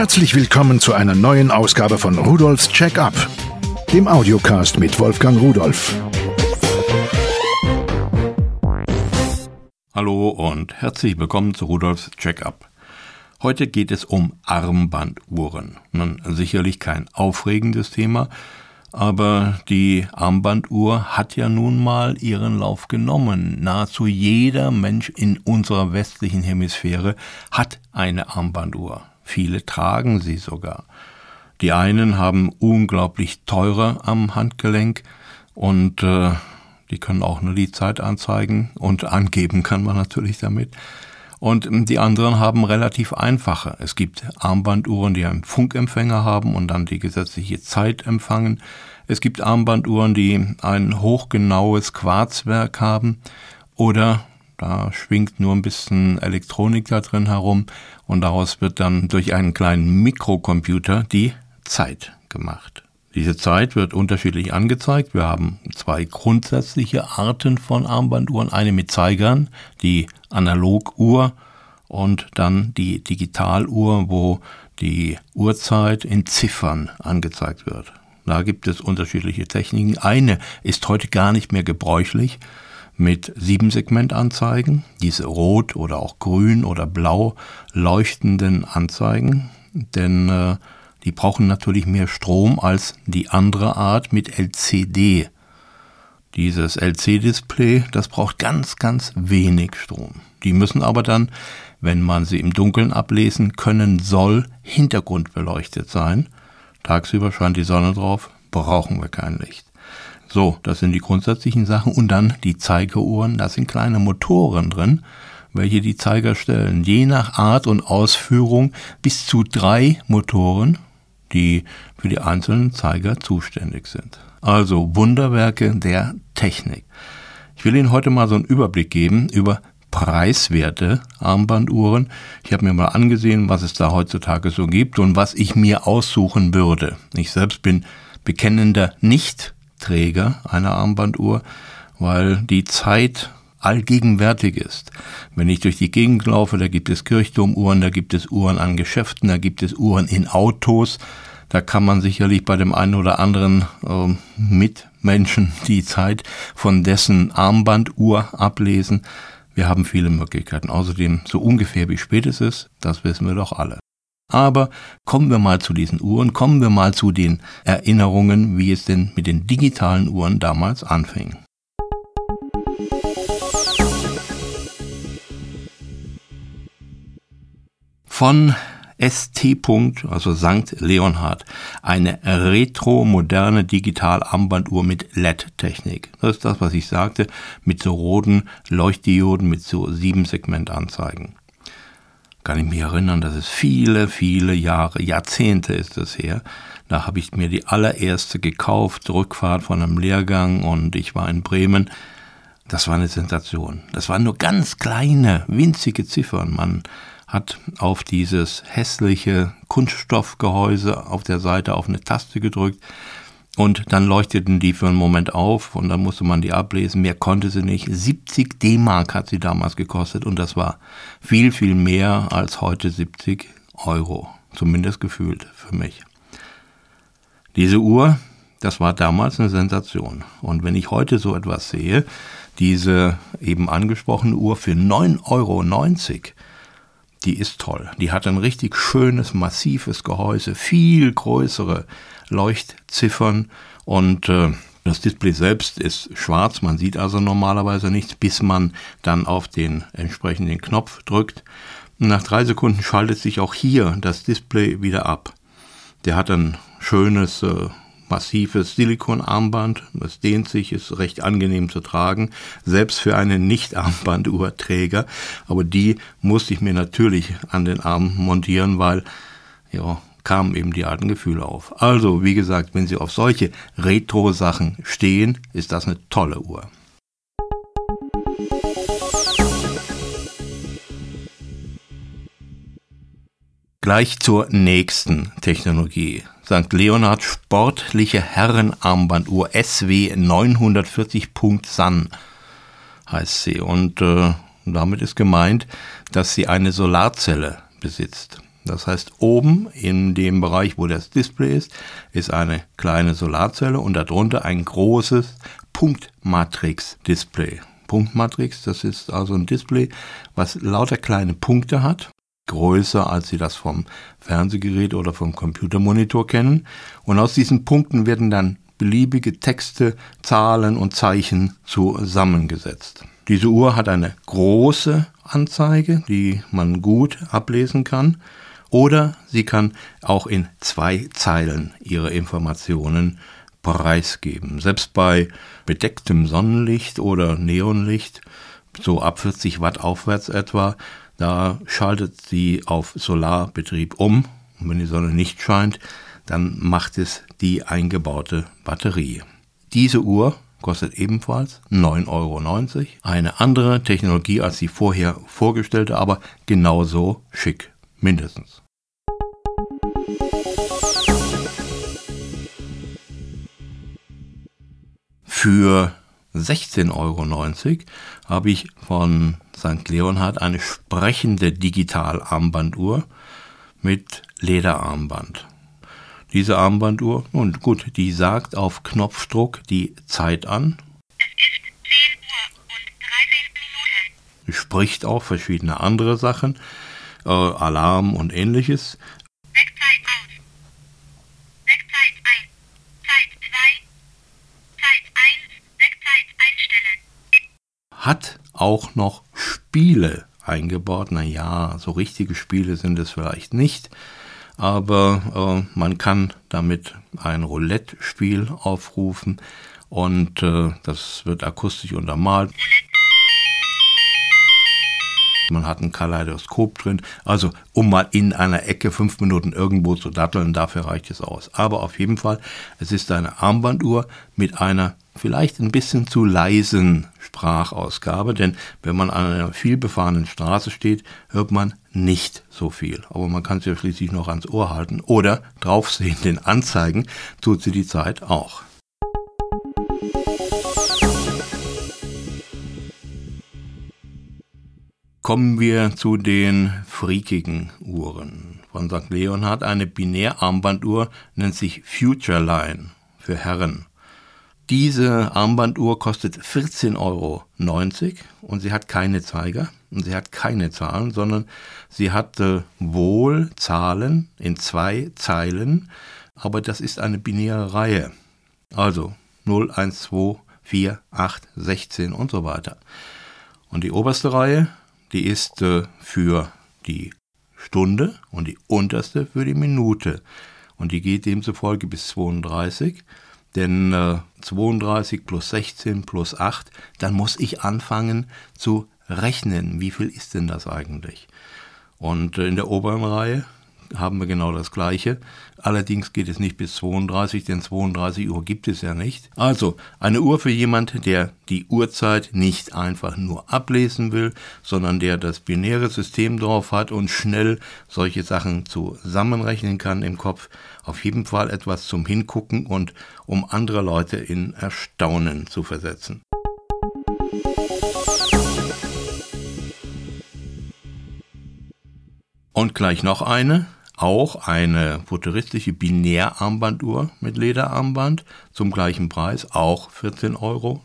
Herzlich willkommen zu einer neuen Ausgabe von Rudolfs Check-up, dem Audiocast mit Wolfgang Rudolf. Hallo und herzlich willkommen zu Rudolfs Check-up. Heute geht es um Armbanduhren. Nun, sicherlich kein aufregendes Thema, aber die Armbanduhr hat ja nun mal ihren Lauf genommen. Nahezu jeder Mensch in unserer westlichen Hemisphäre hat eine Armbanduhr. Viele tragen sie sogar. Die einen haben unglaublich teure am Handgelenk und äh, die können auch nur die Zeit anzeigen und angeben kann man natürlich damit. Und die anderen haben relativ einfache. Es gibt Armbanduhren, die einen Funkempfänger haben und dann die gesetzliche Zeit empfangen. Es gibt Armbanduhren, die ein hochgenaues Quarzwerk haben oder da schwingt nur ein bisschen Elektronik da drin herum und daraus wird dann durch einen kleinen Mikrocomputer die Zeit gemacht. Diese Zeit wird unterschiedlich angezeigt. Wir haben zwei grundsätzliche Arten von Armbanduhren. Eine mit Zeigern, die Analoguhr und dann die Digitaluhr, wo die Uhrzeit in Ziffern angezeigt wird. Da gibt es unterschiedliche Techniken. Eine ist heute gar nicht mehr gebräuchlich mit Siebensegmentanzeigen, diese rot oder auch grün oder blau leuchtenden Anzeigen, denn äh, die brauchen natürlich mehr Strom als die andere Art mit LCD. Dieses LC-Display, das braucht ganz, ganz wenig Strom. Die müssen aber dann, wenn man sie im Dunkeln ablesen können soll, hintergrundbeleuchtet sein. Tagsüber scheint die Sonne drauf, brauchen wir kein Licht. So, das sind die grundsätzlichen Sachen. Und dann die Zeigeuhren, da sind kleine Motoren drin, welche die Zeiger stellen. Je nach Art und Ausführung bis zu drei Motoren, die für die einzelnen Zeiger zuständig sind. Also Wunderwerke der Technik. Ich will Ihnen heute mal so einen Überblick geben über preiswerte Armbanduhren. Ich habe mir mal angesehen, was es da heutzutage so gibt und was ich mir aussuchen würde. Ich selbst bin bekennender nicht Träger einer Armbanduhr, weil die Zeit allgegenwärtig ist. Wenn ich durch die Gegend laufe, da gibt es Kirchturmuhren, da gibt es Uhren an Geschäften, da gibt es Uhren in Autos, da kann man sicherlich bei dem einen oder anderen äh, Mitmenschen die Zeit von dessen Armbanduhr ablesen. Wir haben viele Möglichkeiten. Außerdem, so ungefähr wie spät es ist, das wissen wir doch alle. Aber kommen wir mal zu diesen Uhren, kommen wir mal zu den Erinnerungen, wie es denn mit den digitalen Uhren damals anfing. Von ST. also St. Leonhard, eine retro-moderne Digital-Armbanduhr mit LED-Technik. Das ist das, was ich sagte, mit so roten Leuchtdioden mit so sieben Segmentanzeigen kann ich mich erinnern, das ist viele, viele Jahre, Jahrzehnte ist es her. Da habe ich mir die allererste gekauft, Rückfahrt von einem Lehrgang und ich war in Bremen. Das war eine Sensation. Das waren nur ganz kleine, winzige Ziffern. Man hat auf dieses hässliche Kunststoffgehäuse auf der Seite auf eine Taste gedrückt und dann leuchteten die für einen Moment auf und dann musste man die ablesen. Mehr konnte sie nicht. 70 D-Mark hat sie damals gekostet und das war viel, viel mehr als heute 70 Euro. Zumindest gefühlt für mich. Diese Uhr, das war damals eine Sensation. Und wenn ich heute so etwas sehe, diese eben angesprochene Uhr für 9,90 Euro, die ist toll. Die hat ein richtig schönes, massives Gehäuse, viel größere Leuchtziffern und äh, das Display selbst ist schwarz, man sieht also normalerweise nichts, bis man dann auf den entsprechenden Knopf drückt. Nach drei Sekunden schaltet sich auch hier das Display wieder ab. Der hat ein schönes äh, massives Silikonarmband. Es dehnt sich, ist recht angenehm zu tragen, selbst für einen Nicht-Armbanduhrträger. Aber die musste ich mir natürlich an den Arm montieren, weil ja, kamen eben die alten Gefühle auf. Also, wie gesagt, wenn Sie auf solche Retro-Sachen stehen, ist das eine tolle Uhr. Gleich zur nächsten Technologie. St. Leonhard sportliche Herrenarmbanduhr SW 940.SAN heißt sie. Und äh, damit ist gemeint, dass sie eine Solarzelle besitzt. Das heißt, oben in dem Bereich, wo das Display ist, ist eine kleine Solarzelle und darunter ein großes Punktmatrix-Display. Punktmatrix, das ist also ein Display, was lauter kleine Punkte hat, größer als Sie das vom Fernsehgerät oder vom Computermonitor kennen. Und aus diesen Punkten werden dann beliebige Texte, Zahlen und Zeichen zusammengesetzt. Diese Uhr hat eine große Anzeige, die man gut ablesen kann. Oder sie kann auch in zwei Zeilen ihre Informationen preisgeben. Selbst bei bedecktem Sonnenlicht oder Neonlicht, so ab 40 Watt aufwärts etwa, da schaltet sie auf Solarbetrieb um. Und wenn die Sonne nicht scheint, dann macht es die eingebaute Batterie. Diese Uhr kostet ebenfalls 9,90 Euro. Eine andere Technologie als die vorher vorgestellte, aber genauso schick, mindestens. Für 16,90 Euro habe ich von St. Leonhard eine sprechende Digitalarmbanduhr mit Lederarmband. Diese Armbanduhr, nun gut, die sagt auf Knopfdruck die Zeit an. Es ist 10 Uhr und 13 Minuten. Spricht auch verschiedene andere Sachen, äh, Alarm und ähnliches. Wegzeit aus. Wegzeit ein. Zeit 2. Zeit 1. Wegzeit einstellen. Hat auch noch Spiele eingebaut. Naja, so richtige Spiele sind es vielleicht nicht aber äh, man kann damit ein Roulette-Spiel aufrufen und äh, das wird akustisch untermalt. Man hat ein Kaleidoskop drin. Also, um mal in einer Ecke fünf Minuten irgendwo zu datteln, dafür reicht es aus. Aber auf jeden Fall, es ist eine Armbanduhr mit einer vielleicht ein bisschen zu leisen Sprachausgabe, denn wenn man an einer vielbefahrenen Straße steht, hört man nicht so viel. Aber man kann es ja schließlich noch ans Ohr halten oder draufsehen, den Anzeigen tut sie die Zeit auch. Kommen wir zu den freakigen Uhren. Von St. Leonhard eine Binärarmbanduhr nennt sich Future Line für Herren. Diese Armbanduhr kostet 14,90 Euro und sie hat keine Zeiger und sie hat keine Zahlen, sondern sie hat wohl Zahlen in zwei Zeilen, aber das ist eine binäre Reihe. Also 0, 1, 2, 4, 8, 16 und so weiter. Und die oberste Reihe, die ist äh, für die Stunde und die unterste für die Minute. Und die geht demzufolge bis 32. Denn äh, 32 plus 16 plus 8, dann muss ich anfangen zu rechnen. Wie viel ist denn das eigentlich? Und äh, in der oberen Reihe haben wir genau das Gleiche. Allerdings geht es nicht bis 32, denn 32 Uhr gibt es ja nicht. Also eine Uhr für jemand, der die Uhrzeit nicht einfach nur ablesen will, sondern der das binäre System drauf hat und schnell solche Sachen zusammenrechnen kann im Kopf. Auf jeden Fall etwas zum Hingucken und um andere Leute in Erstaunen zu versetzen. Und gleich noch eine, auch eine futuristische Binärarmbanduhr mit Lederarmband zum gleichen Preis, auch 14,90 Euro.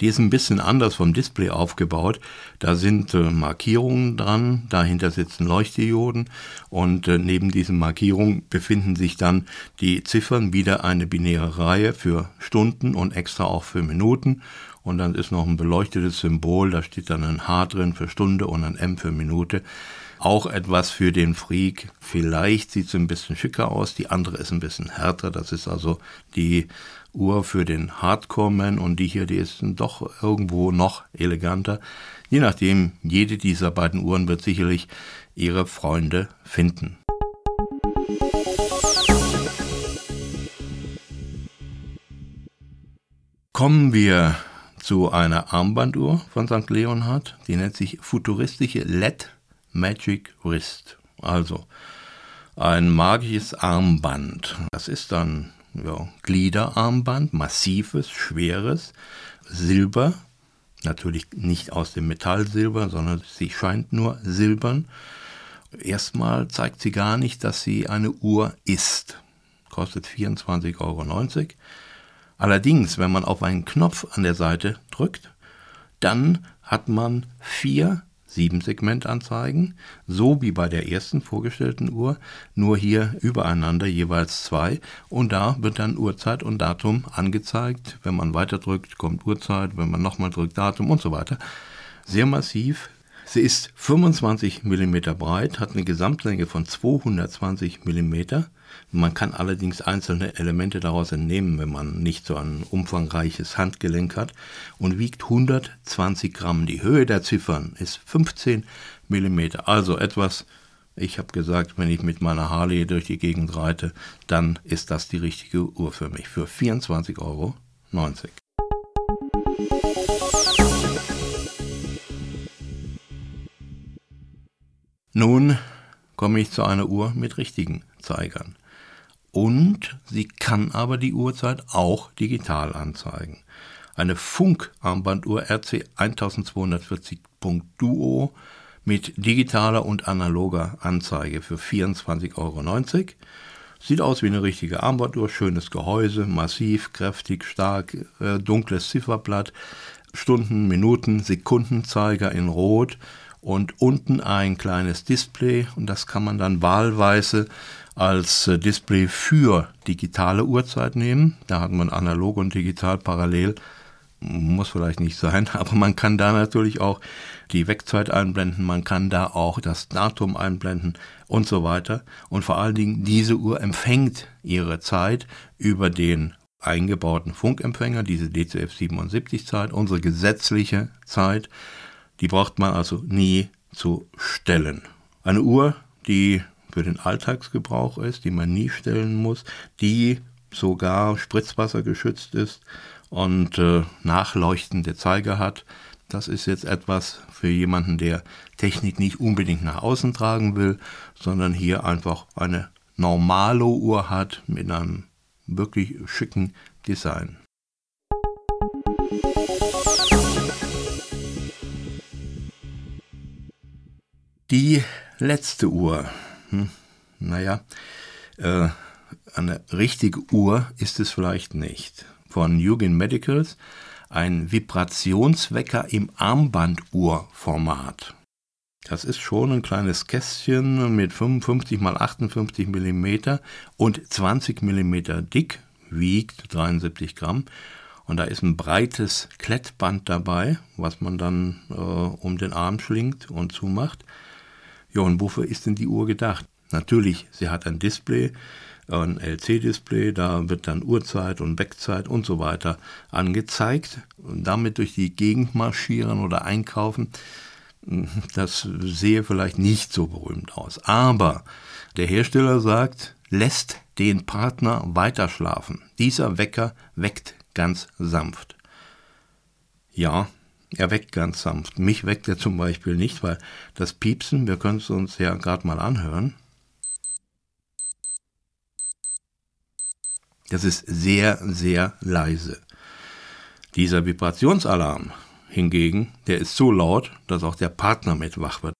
Die ist ein bisschen anders vom Display aufgebaut. Da sind äh, Markierungen dran, dahinter sitzen Leuchtdioden und äh, neben diesen Markierungen befinden sich dann die Ziffern, wieder eine binäre Reihe für Stunden und extra auch für Minuten. Und dann ist noch ein beleuchtetes Symbol, da steht dann ein H drin für Stunde und ein M für Minute. Auch etwas für den Freak. Vielleicht sieht sie ein bisschen schicker aus, die andere ist ein bisschen härter. Das ist also die Uhr für den Hardcore-Man und die hier, die ist doch irgendwo noch eleganter. Je nachdem, jede dieser beiden Uhren wird sicherlich ihre Freunde finden. Kommen wir zu einer Armbanduhr von St. Leonhard, die nennt sich futuristische LED Magic Wrist. Also ein magisches Armband. Das ist dann ja, Gliederarmband, massives, schweres, Silber. Natürlich nicht aus dem Metallsilber, sondern sie scheint nur silbern. Erstmal zeigt sie gar nicht, dass sie eine Uhr ist. Kostet 24,90 Euro. Allerdings, wenn man auf einen Knopf an der Seite drückt, dann hat man vier Sieben-Segment-Anzeigen, so wie bei der ersten vorgestellten Uhr, nur hier übereinander jeweils zwei und da wird dann Uhrzeit und Datum angezeigt. Wenn man weiter drückt, kommt Uhrzeit, wenn man nochmal drückt, Datum und so weiter. Sehr massiv, Sie ist 25 mm breit, hat eine Gesamtlänge von 220 mm. Man kann allerdings einzelne Elemente daraus entnehmen, wenn man nicht so ein umfangreiches Handgelenk hat und wiegt 120 Gramm. Die Höhe der Ziffern ist 15 mm, also etwas, ich habe gesagt, wenn ich mit meiner Harley durch die Gegend reite, dann ist das die richtige Uhr für mich, für 24,90 Euro. Nun komme ich zu einer Uhr mit richtigen Zeigern. Und sie kann aber die Uhrzeit auch digital anzeigen. Eine Funk-Armbanduhr RC 1240. Duo mit digitaler und analoger Anzeige für 24,90 Euro. Sieht aus wie eine richtige Armbanduhr, schönes Gehäuse, massiv, kräftig, stark, äh, dunkles Zifferblatt, Stunden, Minuten, Sekundenzeiger in Rot und unten ein kleines Display und das kann man dann wahlweise als äh, Display für digitale Uhrzeit nehmen. Da hat man analog und digital parallel. Muss vielleicht nicht sein, aber man kann da natürlich auch die Wegzeit einblenden, man kann da auch das Datum einblenden und so weiter. Und vor allen Dingen, diese Uhr empfängt ihre Zeit über den eingebauten Funkempfänger, diese DCF 77 Zeit, unsere gesetzliche Zeit. Die braucht man also nie zu stellen. Eine Uhr, die für den Alltagsgebrauch ist, die man nie stellen muss, die sogar Spritzwasser geschützt ist und äh, nachleuchtende Zeiger hat. Das ist jetzt etwas für jemanden, der Technik nicht unbedingt nach außen tragen will, sondern hier einfach eine normale Uhr hat mit einem wirklich schicken Design. Die letzte Uhr. Hm, naja, äh, eine richtige Uhr ist es vielleicht nicht. Von Eugen Medicals ein Vibrationswecker im Armbanduhrformat. Das ist schon ein kleines Kästchen mit 55 x 58 mm und 20 mm dick, wiegt 73 Gramm. Und da ist ein breites Klettband dabei, was man dann äh, um den Arm schlingt und zumacht. Ja, wofür ist denn die Uhr gedacht? Natürlich, sie hat ein Display, ein LC-Display, da wird dann Uhrzeit und Wegzeit und so weiter angezeigt und damit durch die Gegend marschieren oder einkaufen. Das sehe vielleicht nicht so berühmt aus. Aber der Hersteller sagt, lässt den Partner weiter schlafen. Dieser Wecker weckt ganz sanft. Ja, er weckt ganz sanft. Mich weckt er zum Beispiel nicht, weil das Piepsen, wir können es uns ja gerade mal anhören. Das ist sehr, sehr leise. Dieser Vibrationsalarm hingegen, der ist so laut, dass auch der Partner mit wach wird.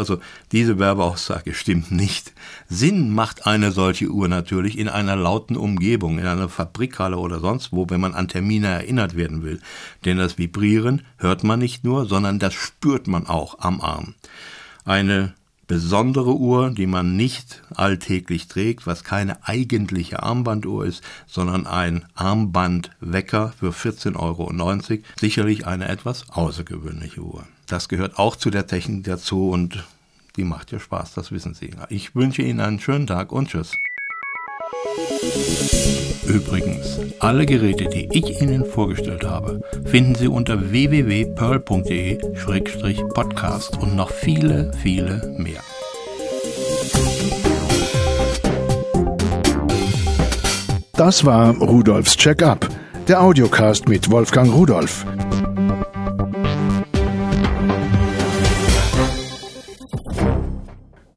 Also diese Werbeaussage stimmt nicht. Sinn macht eine solche Uhr natürlich in einer lauten Umgebung, in einer Fabrikhalle oder sonst wo, wenn man an Termine erinnert werden will. Denn das Vibrieren hört man nicht nur, sondern das spürt man auch am Arm. Eine besondere Uhr, die man nicht alltäglich trägt, was keine eigentliche Armbanduhr ist, sondern ein Armbandwecker für 14,90 Euro. Sicherlich eine etwas außergewöhnliche Uhr. Das gehört auch zu der Technik dazu und die macht ja Spaß, das wissen Sie. Ich wünsche Ihnen einen schönen Tag und tschüss. Übrigens, alle Geräte, die ich Ihnen vorgestellt habe, finden Sie unter www.pearl.de-podcast und noch viele, viele mehr. Das war Rudolfs Check-up, der Audiocast mit Wolfgang Rudolf.